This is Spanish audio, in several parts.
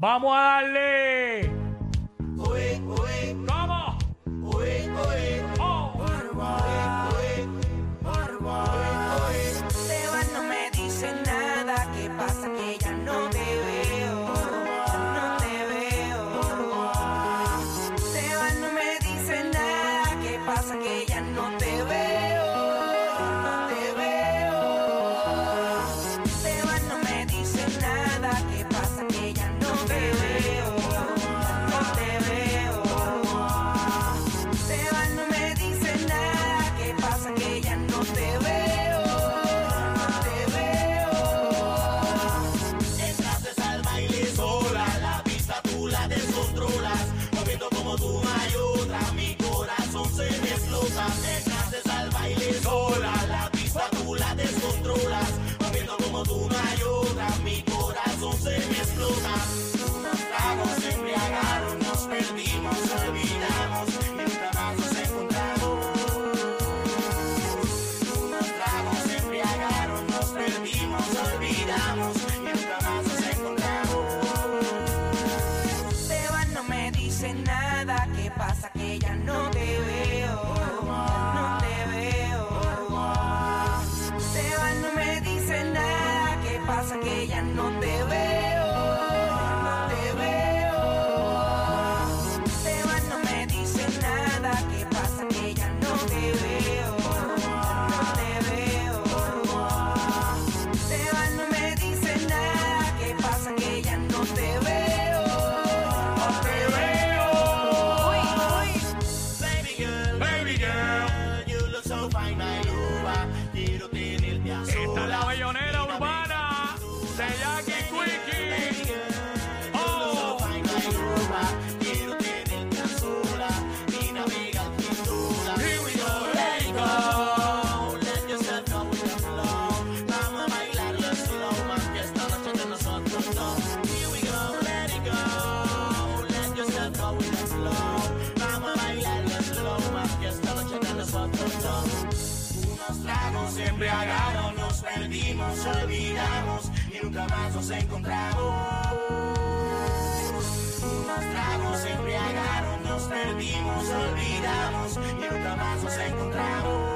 Vamos a darle. embriagaron, nos perdimos, olvidamos y nunca más nos encontramos. Unos tragos embriagaron, nos perdimos, olvidamos y nunca más nos encontramos.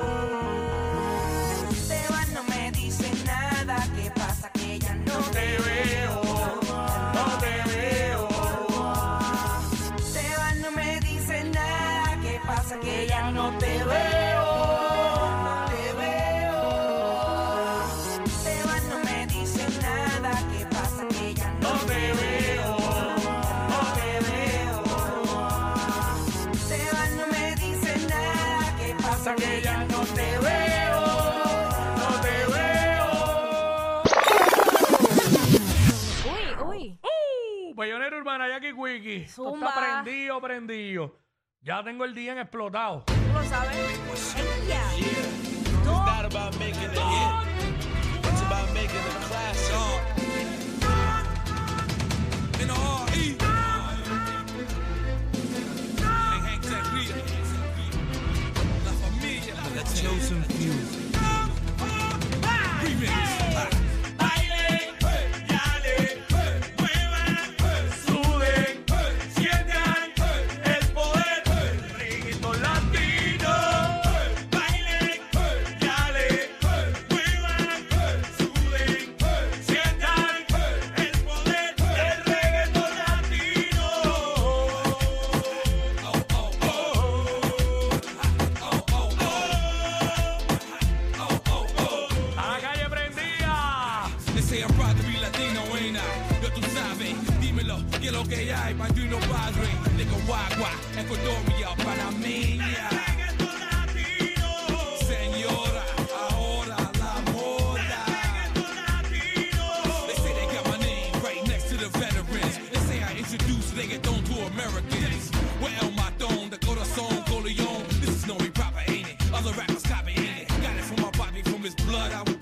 hasta que ya no te veo, no te veo. Uy, uy. Uh, Bayonera Urbana, Jackie Wiki. Está prendido, prendido. Ya tengo el día en explotado. Tú lo sabes. Ella. Yeah. Tú. lo que hay, Padre, Nicaragua, Ecuadoria, Panameña. They say they got my name right next to the veterans. They say I introduced reggaeton to Americans. El Matón, Corazón, This is no proper, ain't it? Other rappers copy, ain't it? Got it from my body, from his blood. I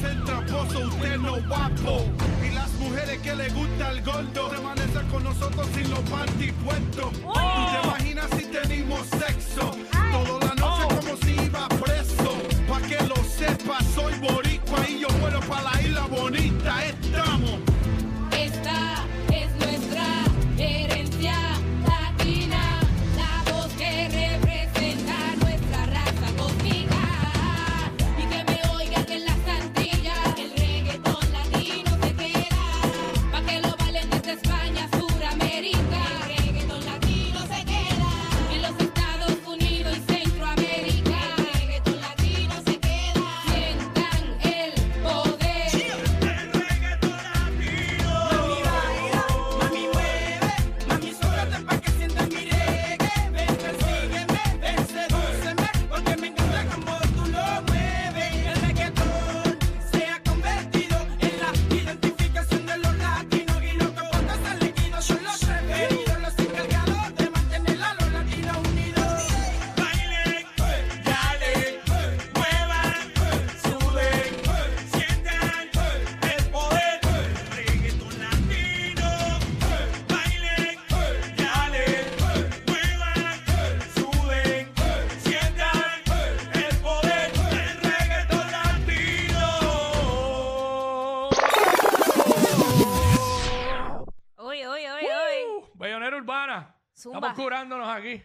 ser tramposo, usted no guapo. Y las mujeres que le gusta el gordo, permanecen con nosotros sin los panty puestos. Oh. ¿Tú te imaginas si tenemos sexo? Toda la noche oh. como si iba preso. Pa' que lo sepa, soy boricua y yo vuelo pa' la isla bonita. Estamos. Esta es nuestra herencia latina, la voz que urbana. Zumba. Estamos curándonos aquí.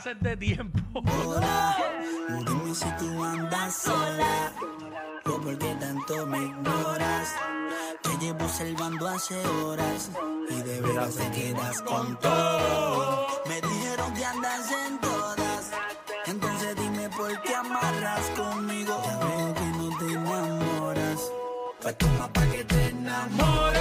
escasez de tiempo. Hola, dime si tú andas sola o por tanto me ignoras. Te llevo salvando hace horas y de veras te quedas con todo. Me dijeron que andas en todas, entonces dime por qué amarras conmigo. Ya veo que no te enamoras, pues toma pa' que te enamoras.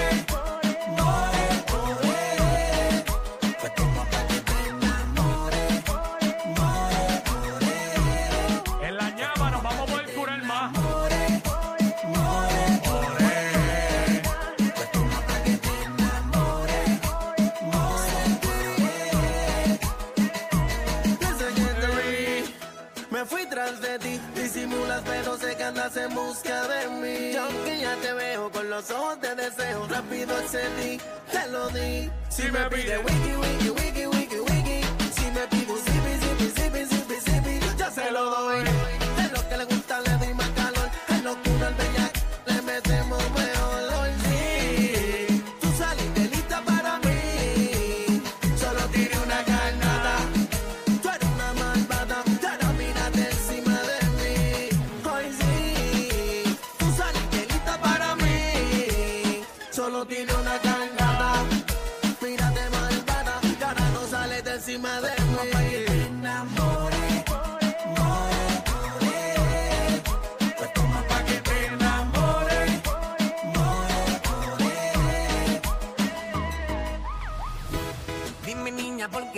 Disimulas, pero sé que andas en busca de mí. Yo que ya te veo con los ojos de deseo. Rápido accedí, te lo di. Si, me, me pide wiki, wiki, wiki, wiki, wiki. Si me pide zipi, zipi, zipi, zipi, zipi. ya se lo doy. De lo que le gusta le di más calor. Es locura el bella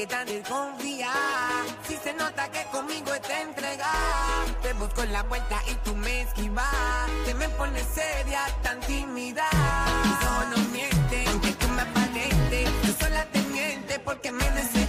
niña, ¿por qué tan desconfía? Si se nota que conmigo está entregada. Te busco en la vuelta y tú me esquivas. Te me pones seria, tan tímida. Ojos no mienten, aunque tú me aparentes. Tú sola te mientes porque me deseas.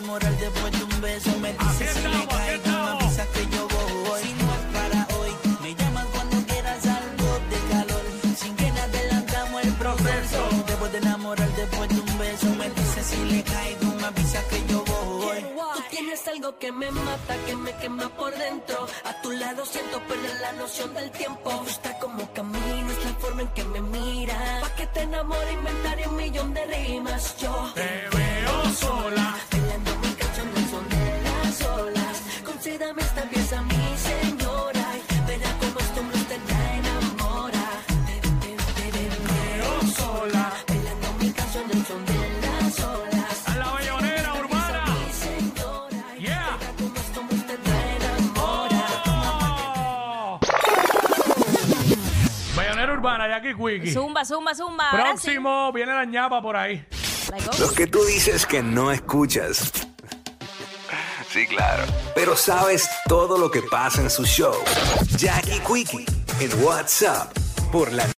Enamorar, después de un beso, me dices si me caigo, me estamos. avisas que yo voy. Si no es para hoy, me llamas cuando quieras algo de calor. Sin que nada adelantamos el proceso. Después de enamorar, después de un beso, me dices si le caigo, me avisas que yo voy. Tú tienes algo que me mata, que me quema por dentro. A tu lado siento perder la noción del tiempo. Me gusta como caminas, la forma en que me miras. Pa' que te enamore, inventaré un millón de rimas. Yo Te veo sola. Zumba, zumba, zumba. Ahora sí. Próximo, viene la ñapa por ahí. Like, oh. Los que tú dices que no escuchas. Sí, claro. Pero sabes todo lo que pasa en su show. Jackie Quickie en WhatsApp por la